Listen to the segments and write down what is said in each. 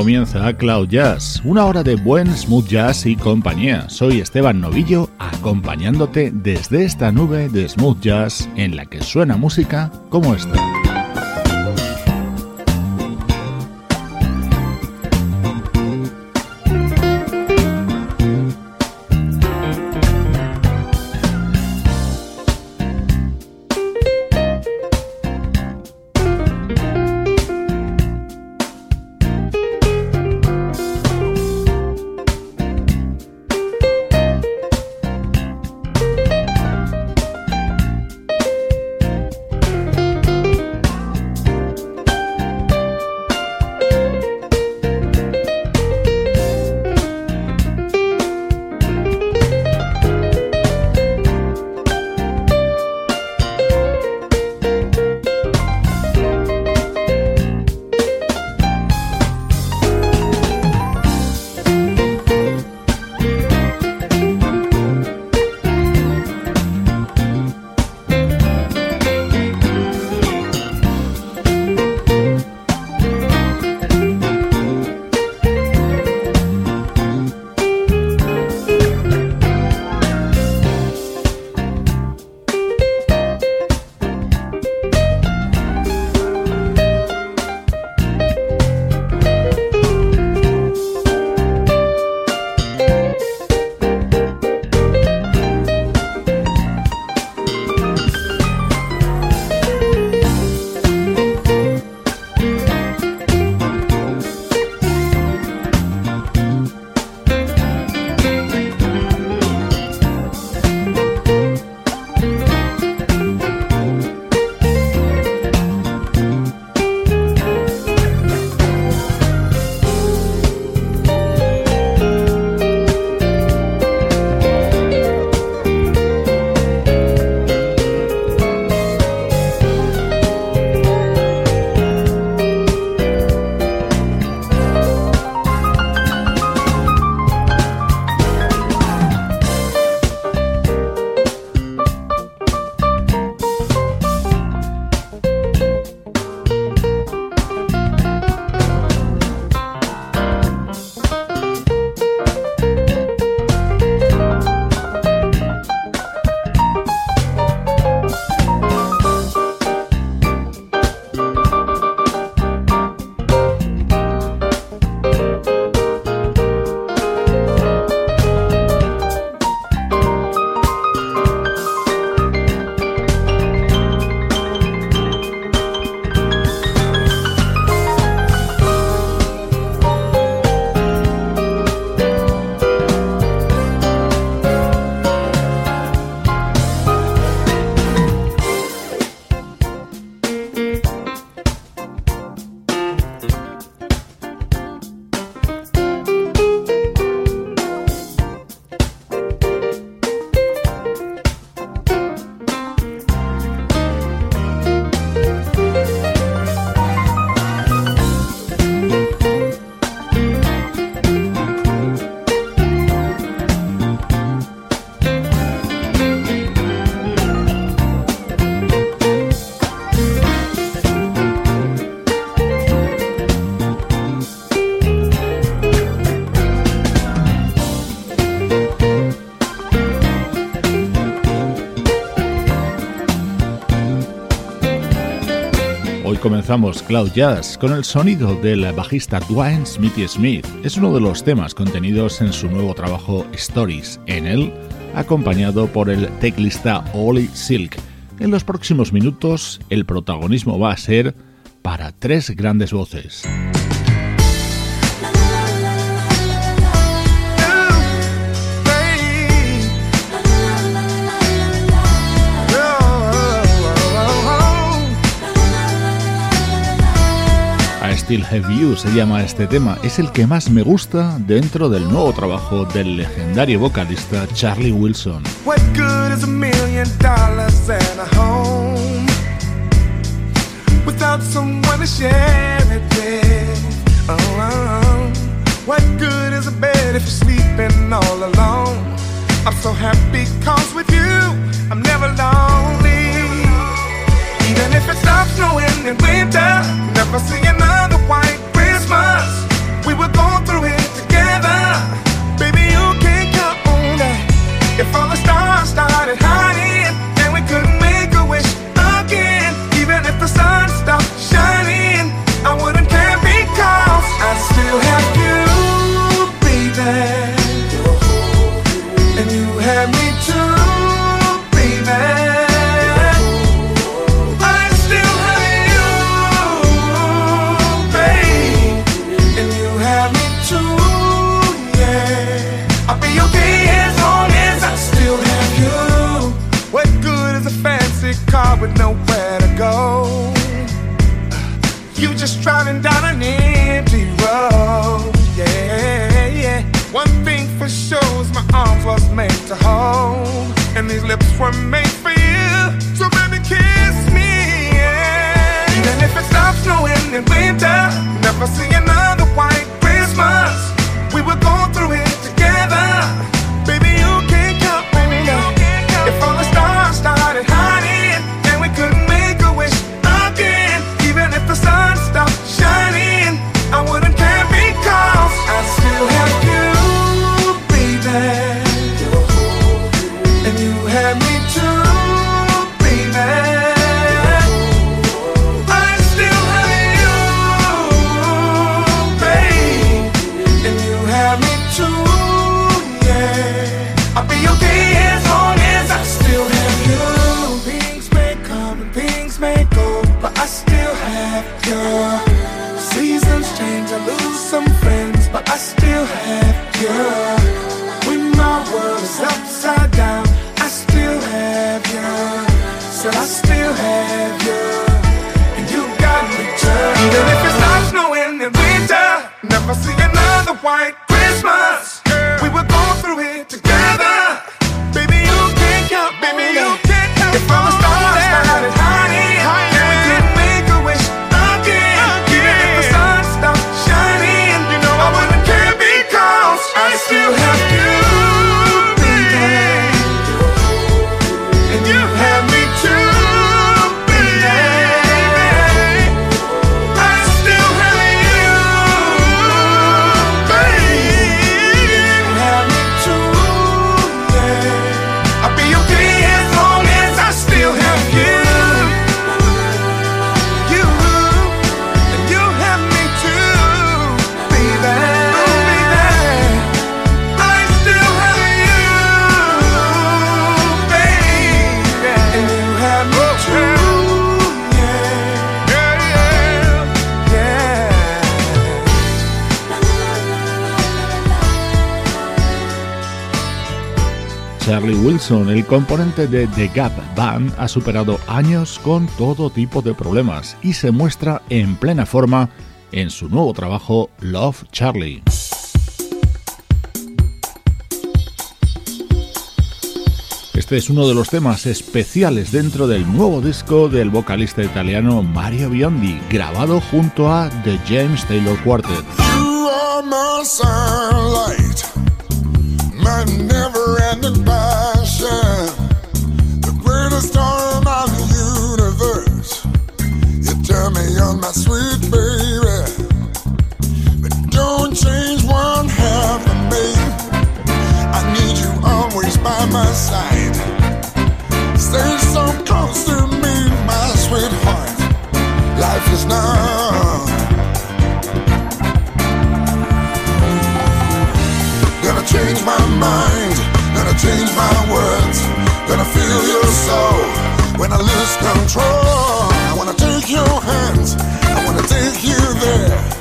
Comienza Cloud Jazz, una hora de buen smooth jazz y compañía. Soy Esteban Novillo, acompañándote desde esta nube de smooth jazz en la que suena música como esta. Comenzamos Cloud Jazz con el sonido del bajista Dwayne Smithy Smith. Es uno de los temas contenidos en su nuevo trabajo Stories. En él, acompañado por el teclista Ollie Silk. En los próximos minutos, el protagonismo va a ser para tres grandes voces. Still Have You se llama este tema. Es el que más me gusta dentro del nuevo trabajo del legendario vocalista Charlie Wilson. I'm so happy cause with you I'm never lonely. Even if it stops in winter, never another white You just driving down an empty road. Yeah, yeah. One thing for sure is my arms was made to hold, and these lips were made for you. So baby, kiss me. Yeah. Even if it stops snowing in winter, never see el componente de The Gap Band, ha superado años con todo tipo de problemas y se muestra en plena forma en su nuevo trabajo Love Charlie. Este es uno de los temas especiales dentro del nuevo disco del vocalista italiano Mario Biondi, grabado junto a The James Taylor Quartet. The greatest star in the universe. You turn me on, my sweet baby, but don't change one half of me. I need you always by my side. Stay so close to me, my sweetheart. Life is not change my words, gonna feel your soul when I lose control. I wanna take your hands, I wanna take you there,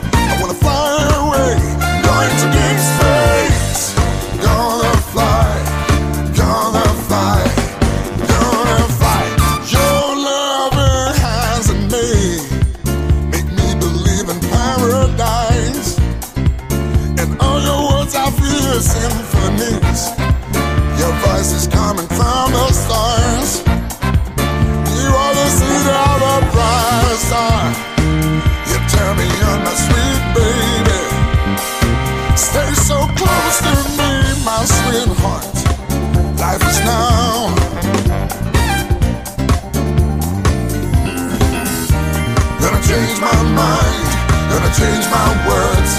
change my mind, gonna change my words,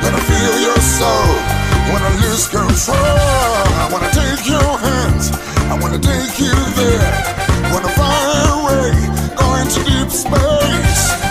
gonna feel your soul. Wanna lose control. I wanna take your hands, I wanna take you there. Wanna fly away, going to deep space.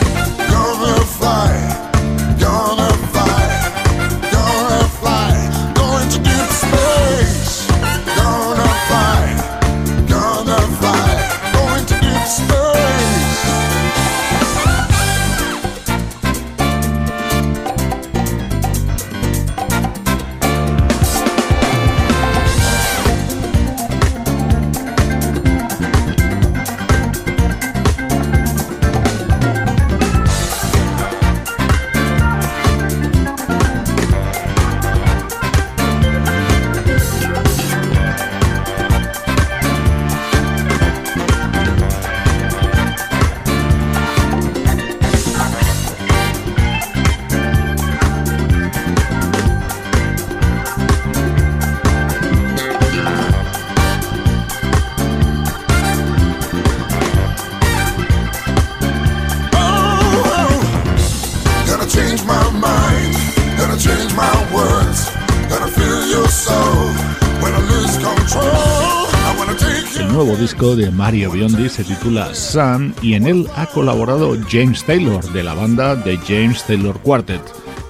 De Mario Biondi se titula Sun y en él ha colaborado James Taylor de la banda The James Taylor Quartet.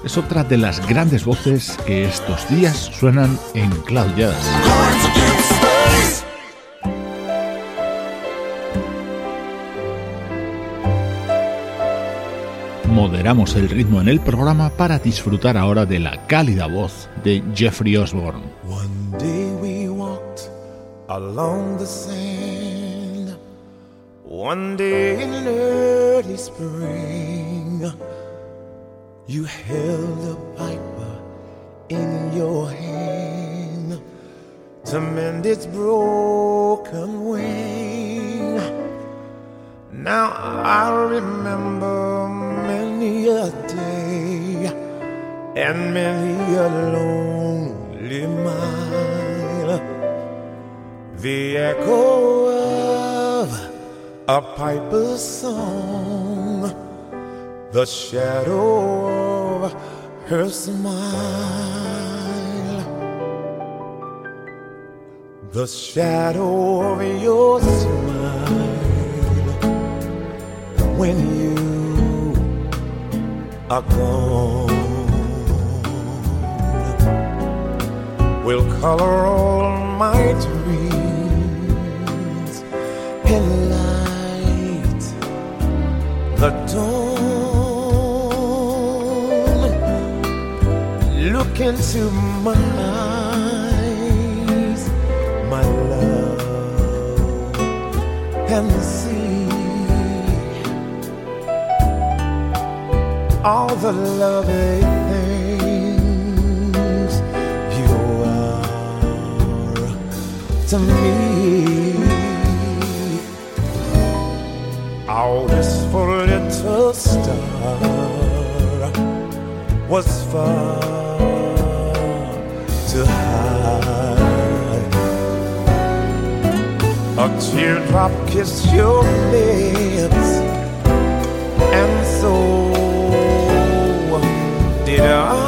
Es otra de las grandes voces que estos días suenan en Cloud Jazz. Moderamos el ritmo en el programa para disfrutar ahora de la cálida voz de Jeffrey Osborne. One day in early spring, you held a piper in your hand to mend its broken wing. Now I remember many a day and many a lonely mile. The echo a piper's song, the shadow of her smile, the shadow of your smile when you are gone will color all my dreams the dawn. Look into my eyes, my love, and see all the lovely things you are to me. Our wistful little star was far too high. A teardrop kissed your lips, and so did I.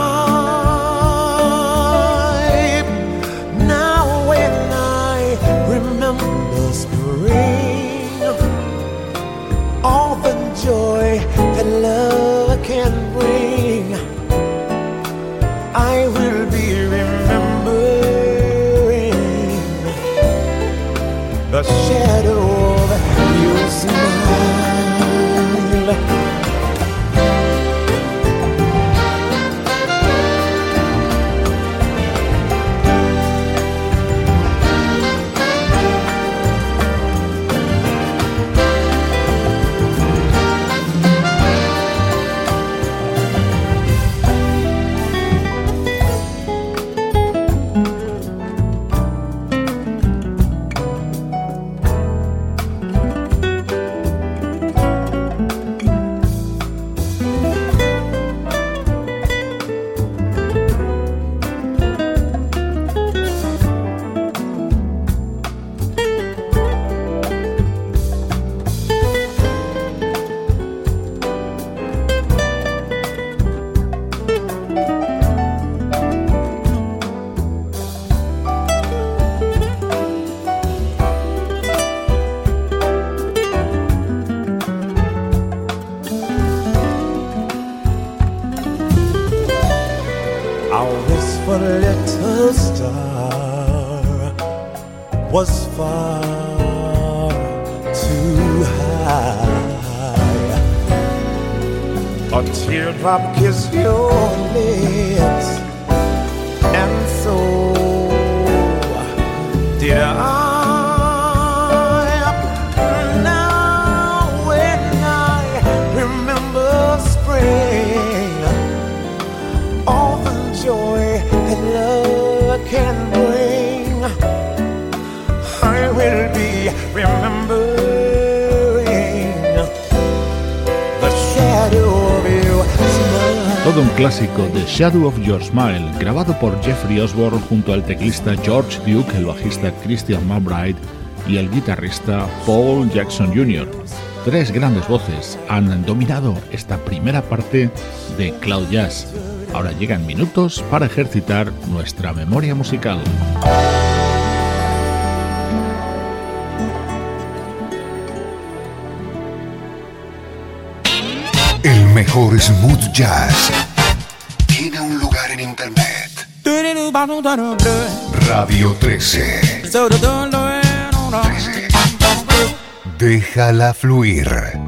drop kiss your lips. Clásico de Shadow of Your Smile, grabado por Jeffrey Osborne junto al teclista George Duke, el bajista Christian McBride y el guitarrista Paul Jackson Jr. Tres grandes voces han dominado esta primera parte de Cloud Jazz. Ahora llegan minutos para ejercitar nuestra memoria musical. El mejor smooth jazz en internet. Radio 13. 13. Déjala fluir.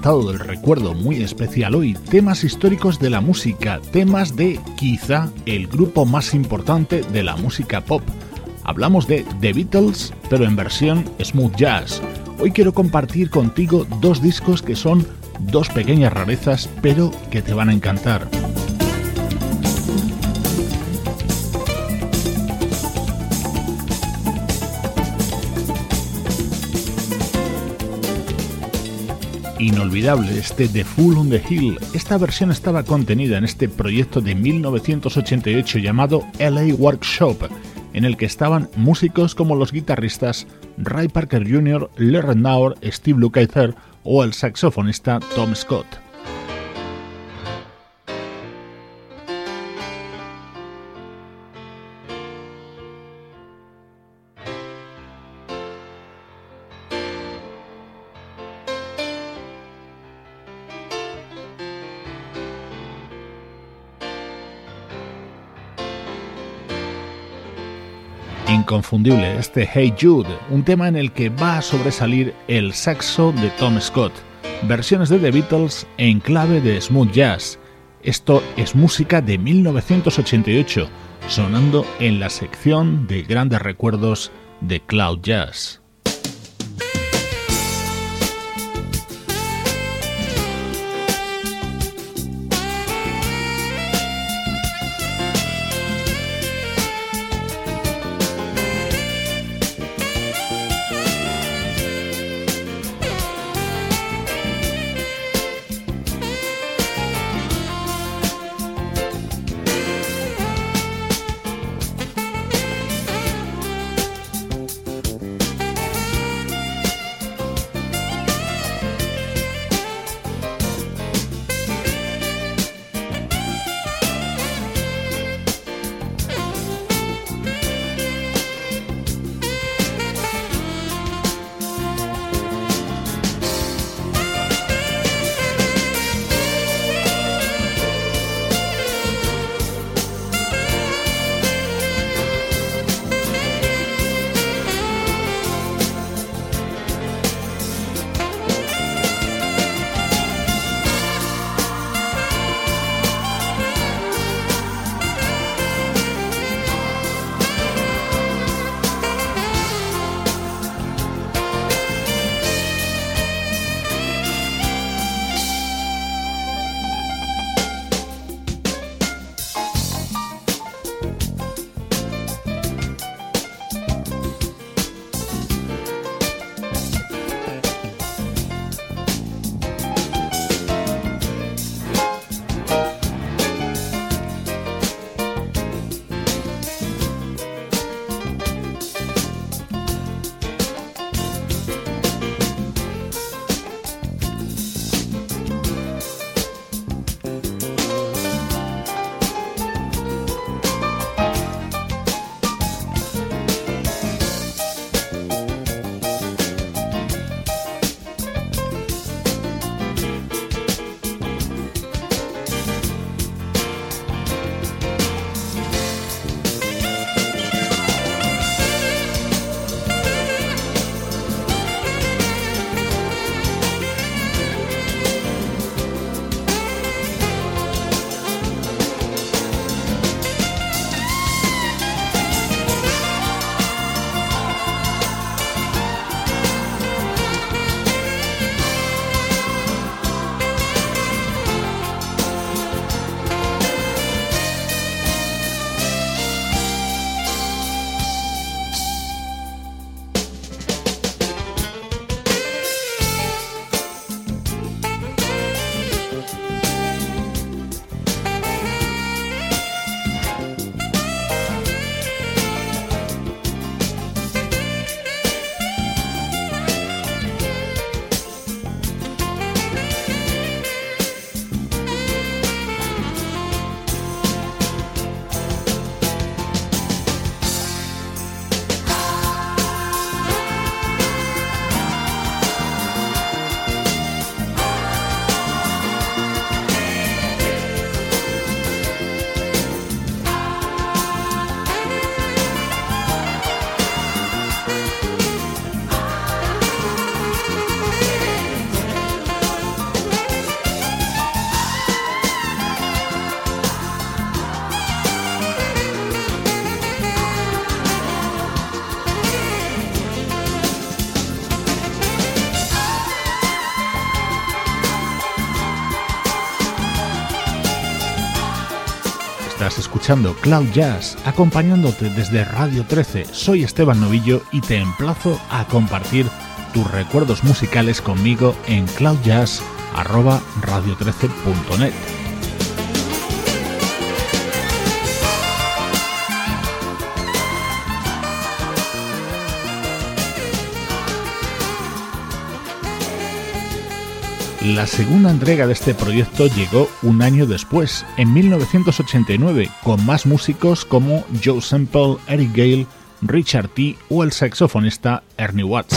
Apartado del recuerdo muy especial hoy, temas históricos de la música, temas de quizá el grupo más importante de la música pop. Hablamos de The Beatles, pero en versión smooth jazz. Hoy quiero compartir contigo dos discos que son dos pequeñas rarezas, pero que te van a encantar. Inolvidable este The Fool on the Hill. Esta versión estaba contenida en este proyecto de 1988 llamado LA Workshop, en el que estaban músicos como los guitarristas Ray Parker Jr., Larry Naur, Steve Lukather o el saxofonista Tom Scott. Inconfundible este Hey Jude, un tema en el que va a sobresalir el saxo de Tom Scott, versiones de The Beatles en clave de smooth jazz. Esto es música de 1988, sonando en la sección de grandes recuerdos de Cloud Jazz. Cloud Jazz, acompañándote desde Radio 13. Soy Esteban Novillo y te emplazo a compartir tus recuerdos musicales conmigo en cloudjazz.radio13.net. La segunda entrega de este proyecto llegó un año después, en 1989, con más músicos como Joe Semple, Eric Gale, Richard T. o el saxofonista Ernie Watts.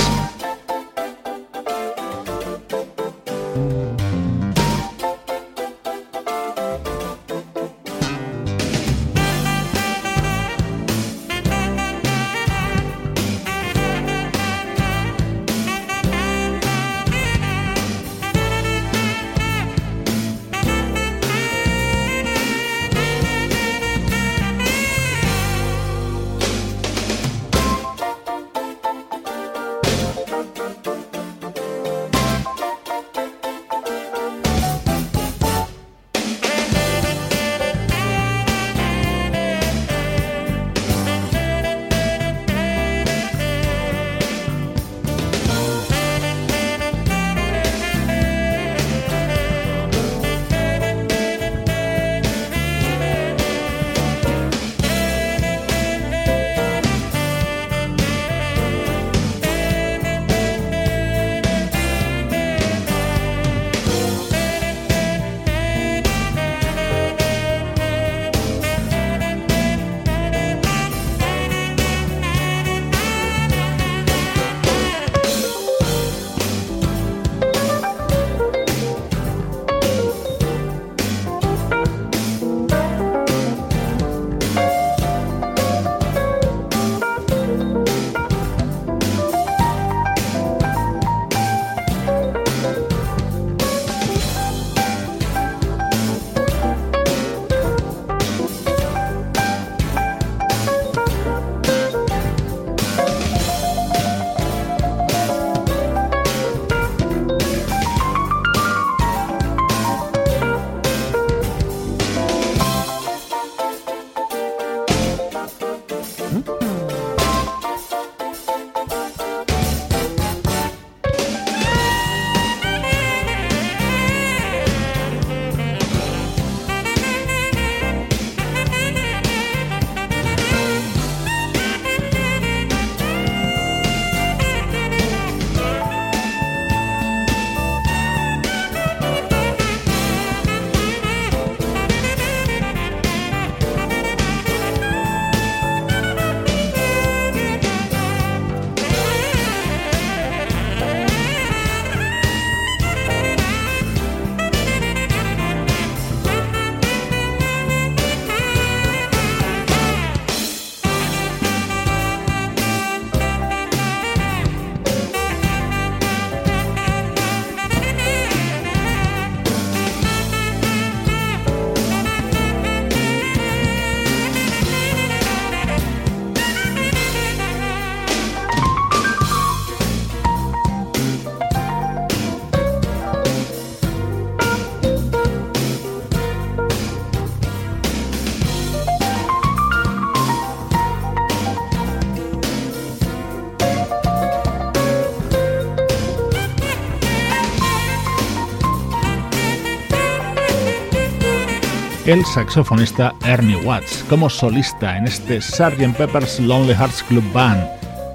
El saxofonista Ernie Watts como solista en este Sgt. Pepper's Lonely Hearts Club Band.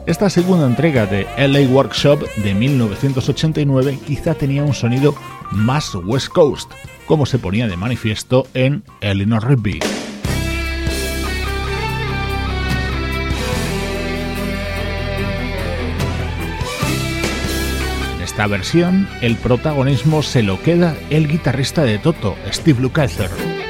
Esta segunda entrega de LA Workshop de 1989 quizá tenía un sonido más West Coast, como se ponía de manifiesto en Eleanor Rigby. En esta versión, el protagonismo se lo queda el guitarrista de Toto, Steve Lukather.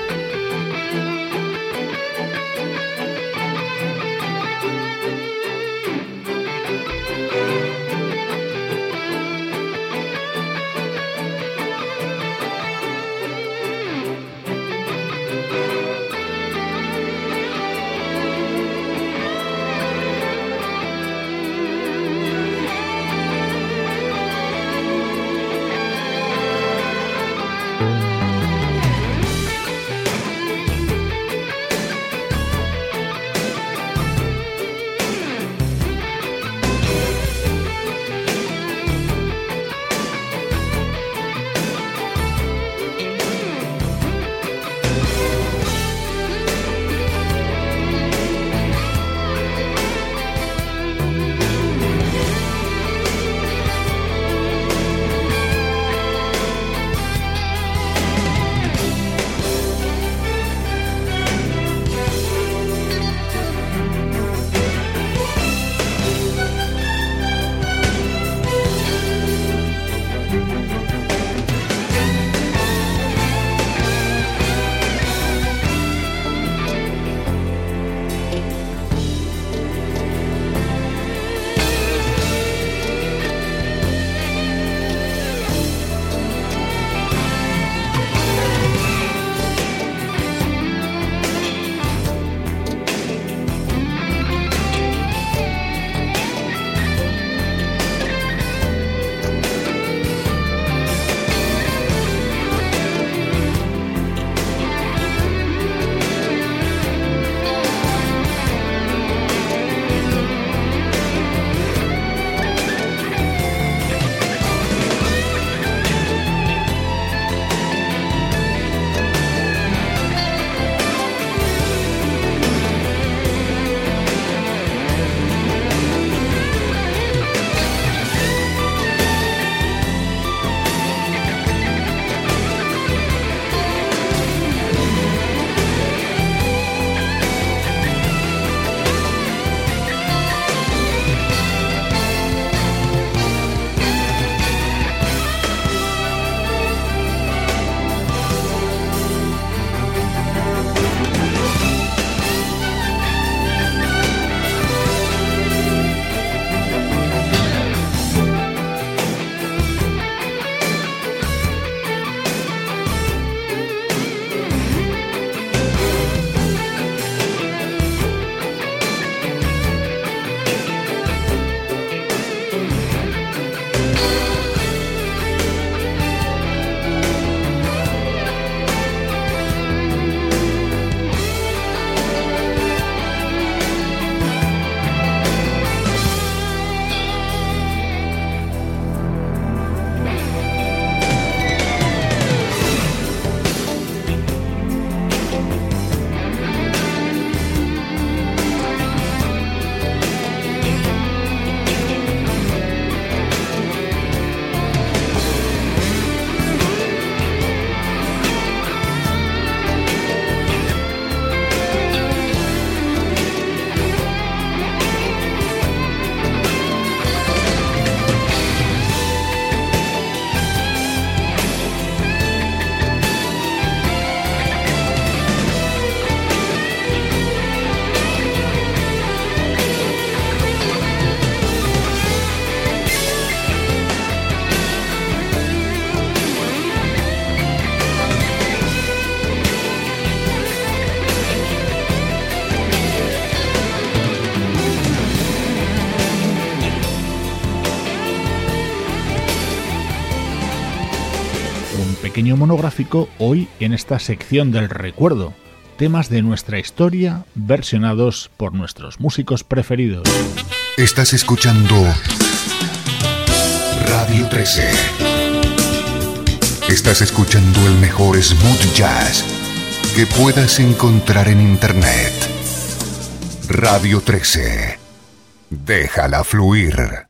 Monográfico hoy en esta sección del recuerdo, temas de nuestra historia versionados por nuestros músicos preferidos. Estás escuchando Radio 13. Estás escuchando el mejor smooth jazz que puedas encontrar en Internet. Radio 13. Déjala fluir.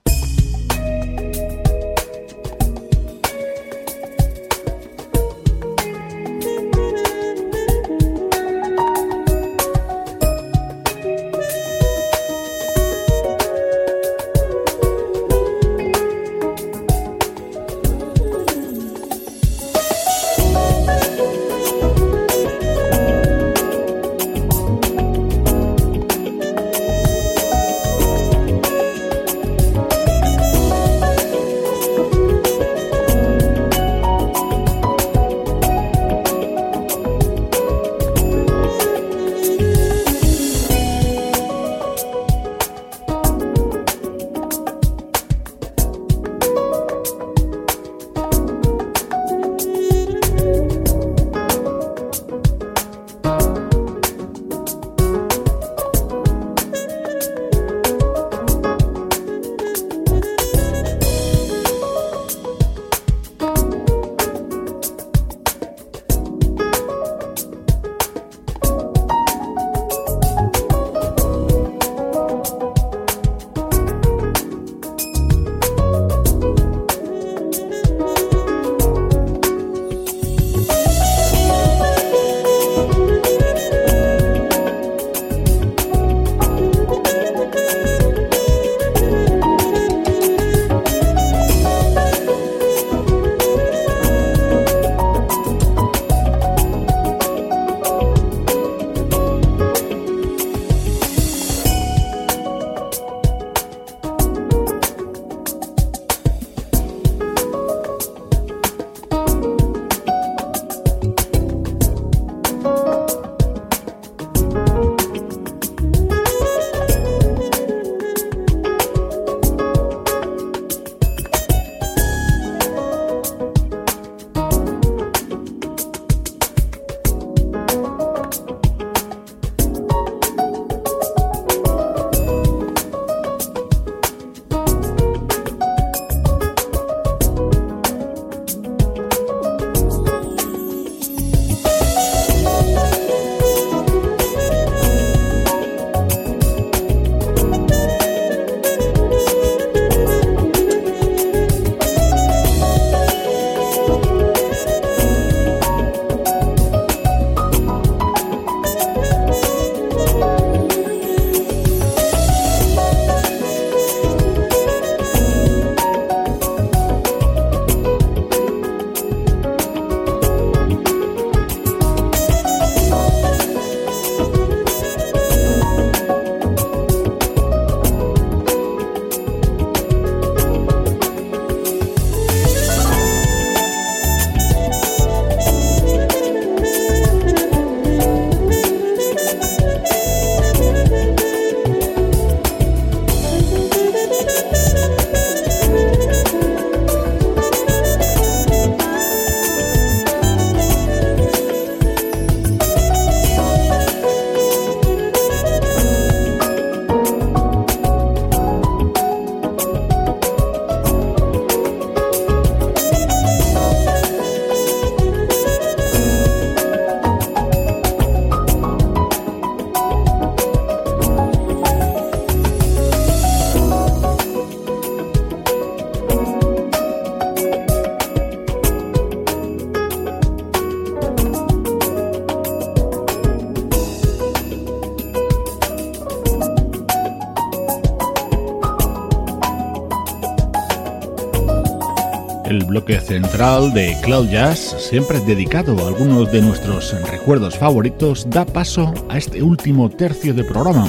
Central de Cloud Jazz, siempre dedicado a algunos de nuestros recuerdos favoritos, da paso a este último tercio de programa,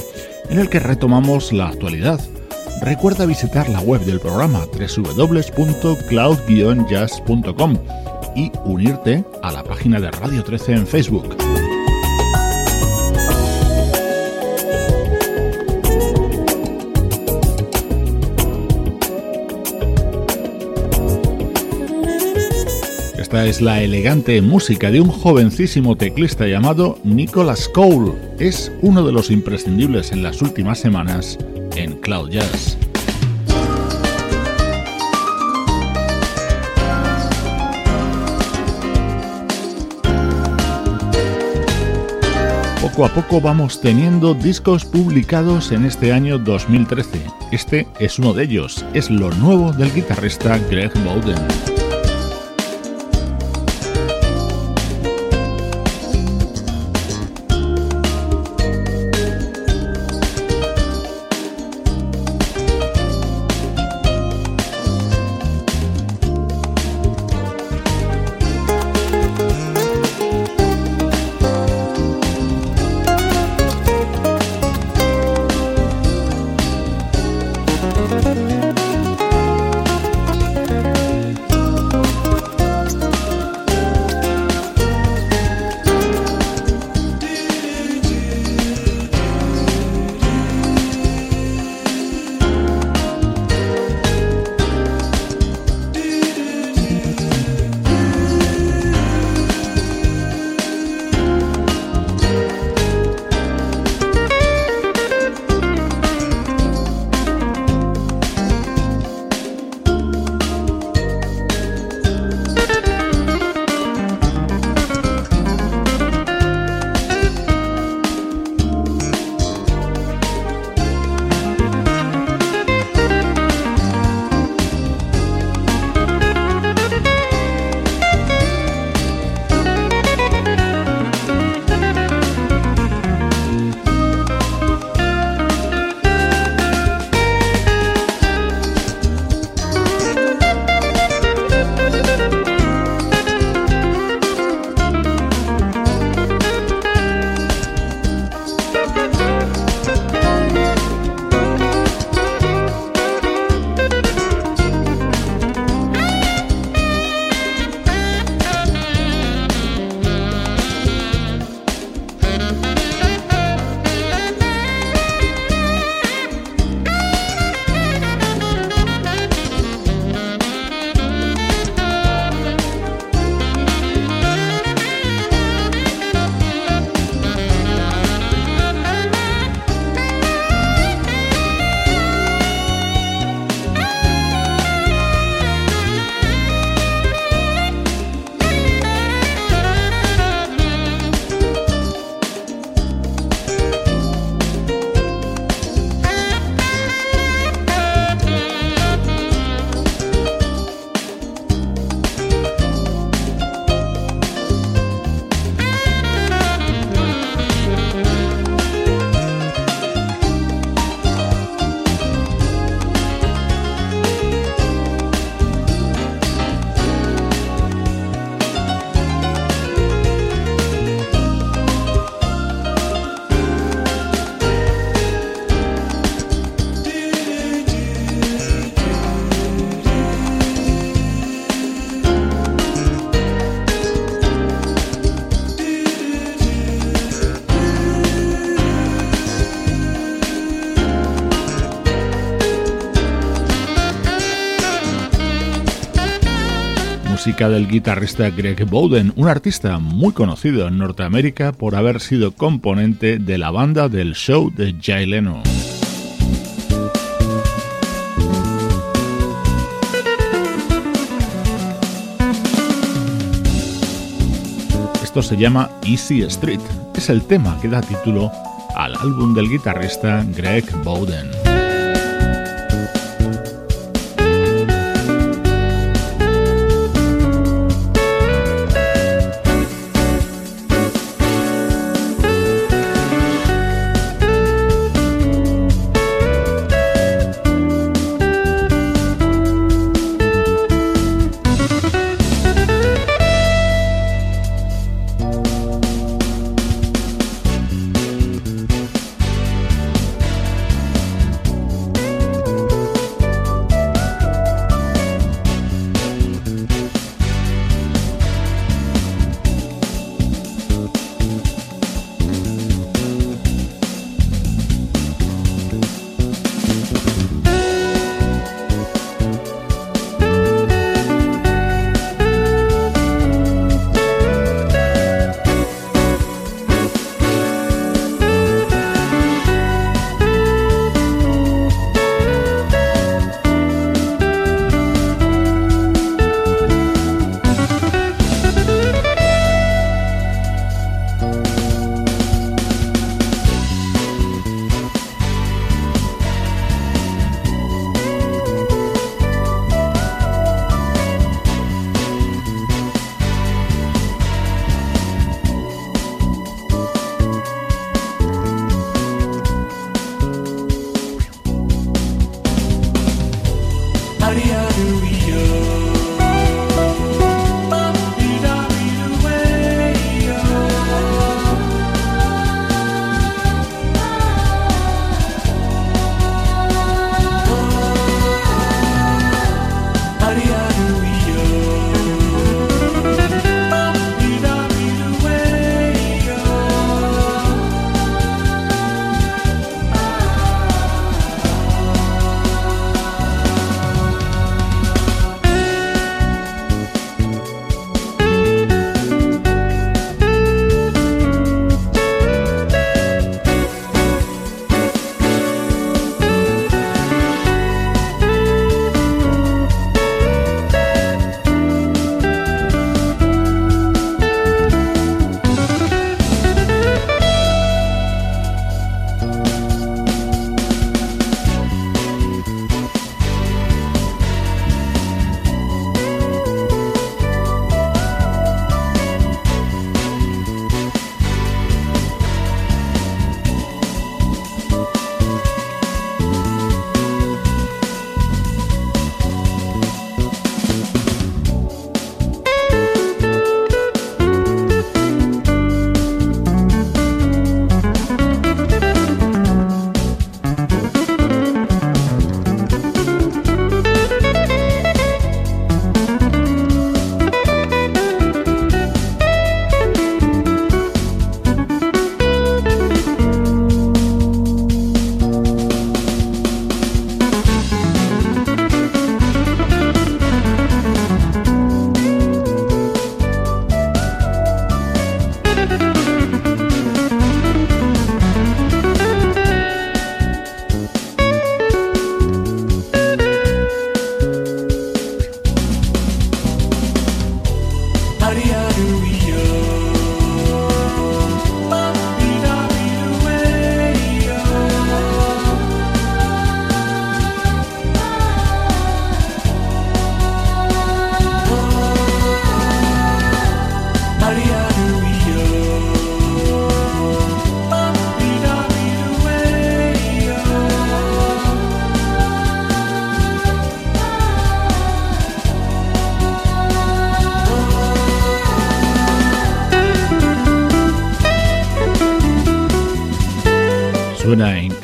en el que retomamos la actualidad. Recuerda visitar la web del programa www.cloud-jazz.com y unirte a la página de Radio 13 en Facebook. Esta es la elegante música de un jovencísimo teclista llamado Nicholas Cole. Es uno de los imprescindibles en las últimas semanas en Cloud Jazz. Poco a poco vamos teniendo discos publicados en este año 2013. Este es uno de ellos, es lo nuevo del guitarrista Greg Bowden. Del guitarrista Greg Bowden, un artista muy conocido en Norteamérica por haber sido componente de la banda del show de Jay Leno. Esto se llama Easy Street, es el tema que da título al álbum del guitarrista Greg Bowden.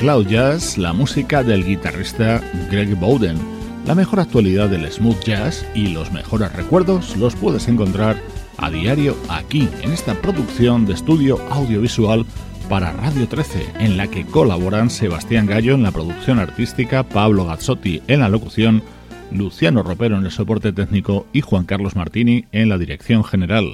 Cloud Jazz la música del guitarrista Greg Bowden. La mejor actualidad del smooth jazz y los mejores recuerdos los puedes encontrar a diario aquí, en esta producción de estudio audiovisual para Radio 13, en la que colaboran Sebastián Gallo en la producción artística, Pablo Gazzotti en la locución, Luciano Ropero en el soporte técnico y Juan Carlos Martini en la dirección general.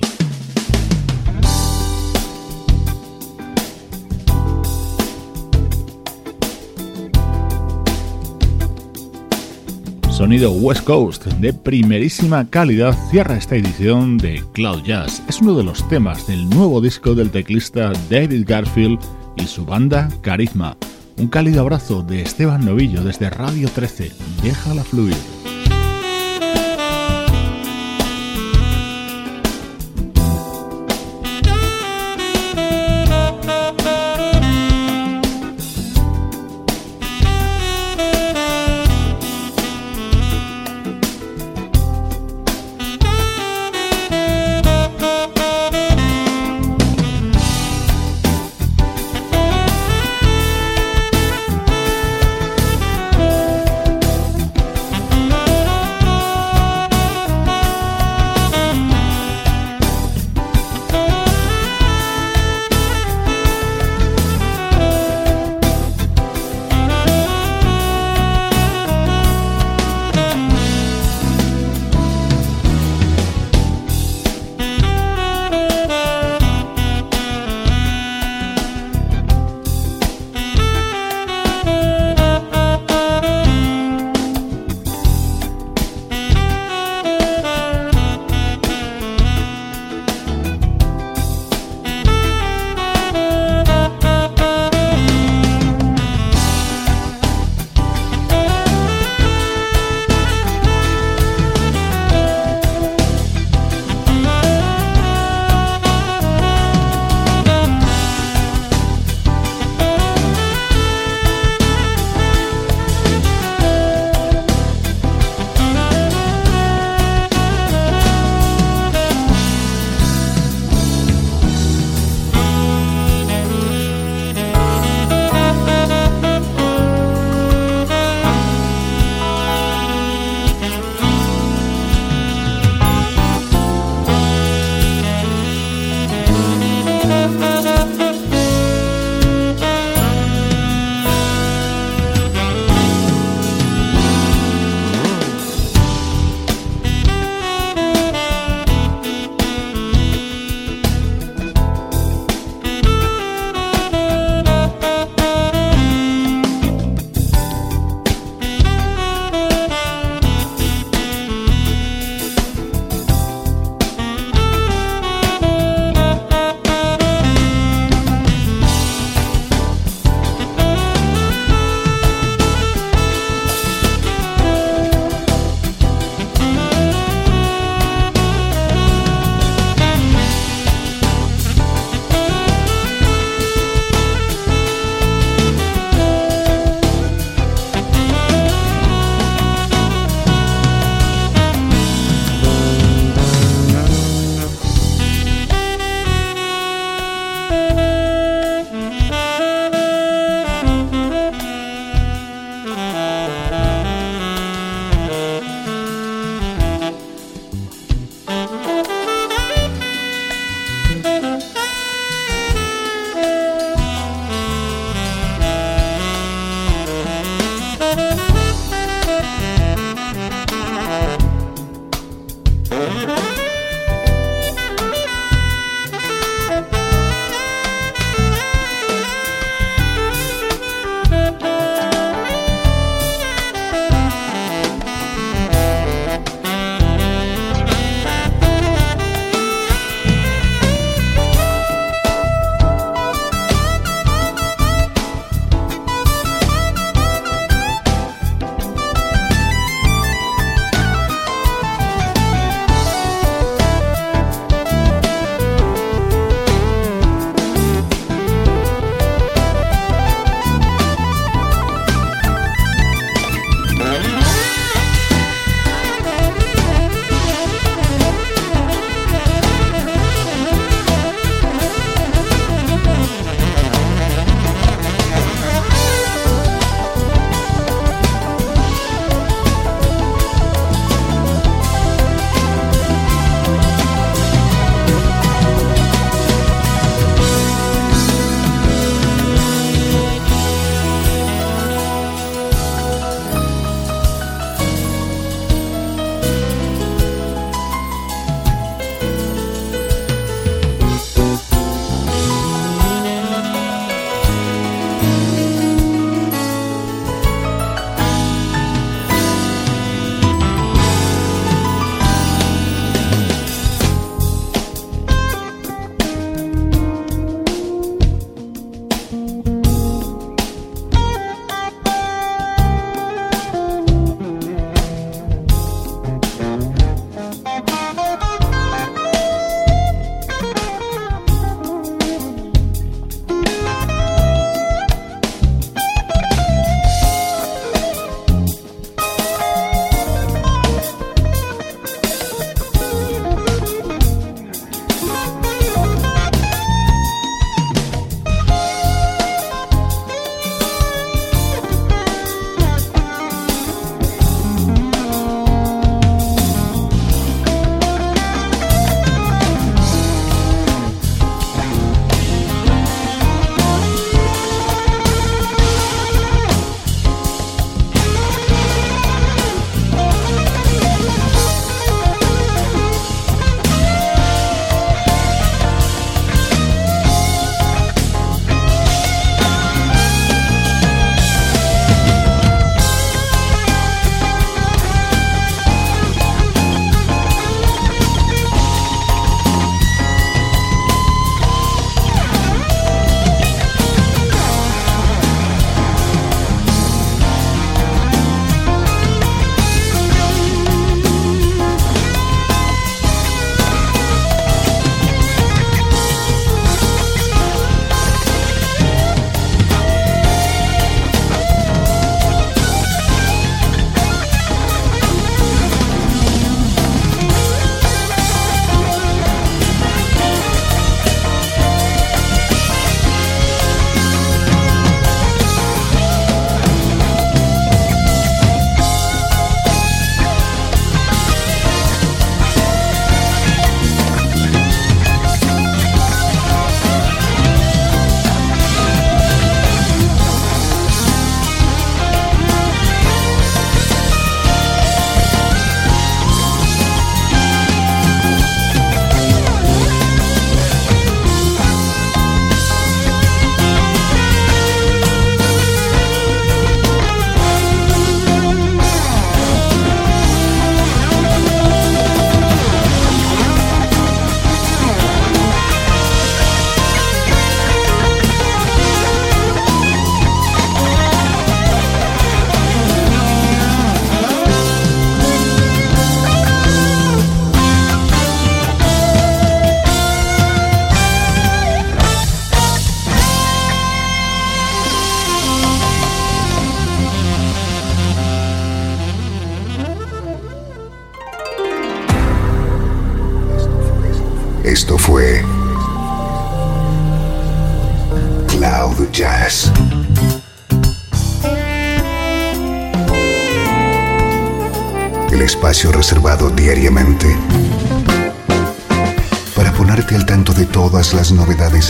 Sonido West Coast de primerísima calidad cierra esta edición de Cloud Jazz. Es uno de los temas del nuevo disco del teclista David Garfield y su banda Carisma. Un cálido abrazo de Esteban Novillo desde Radio 13. Déjala fluir.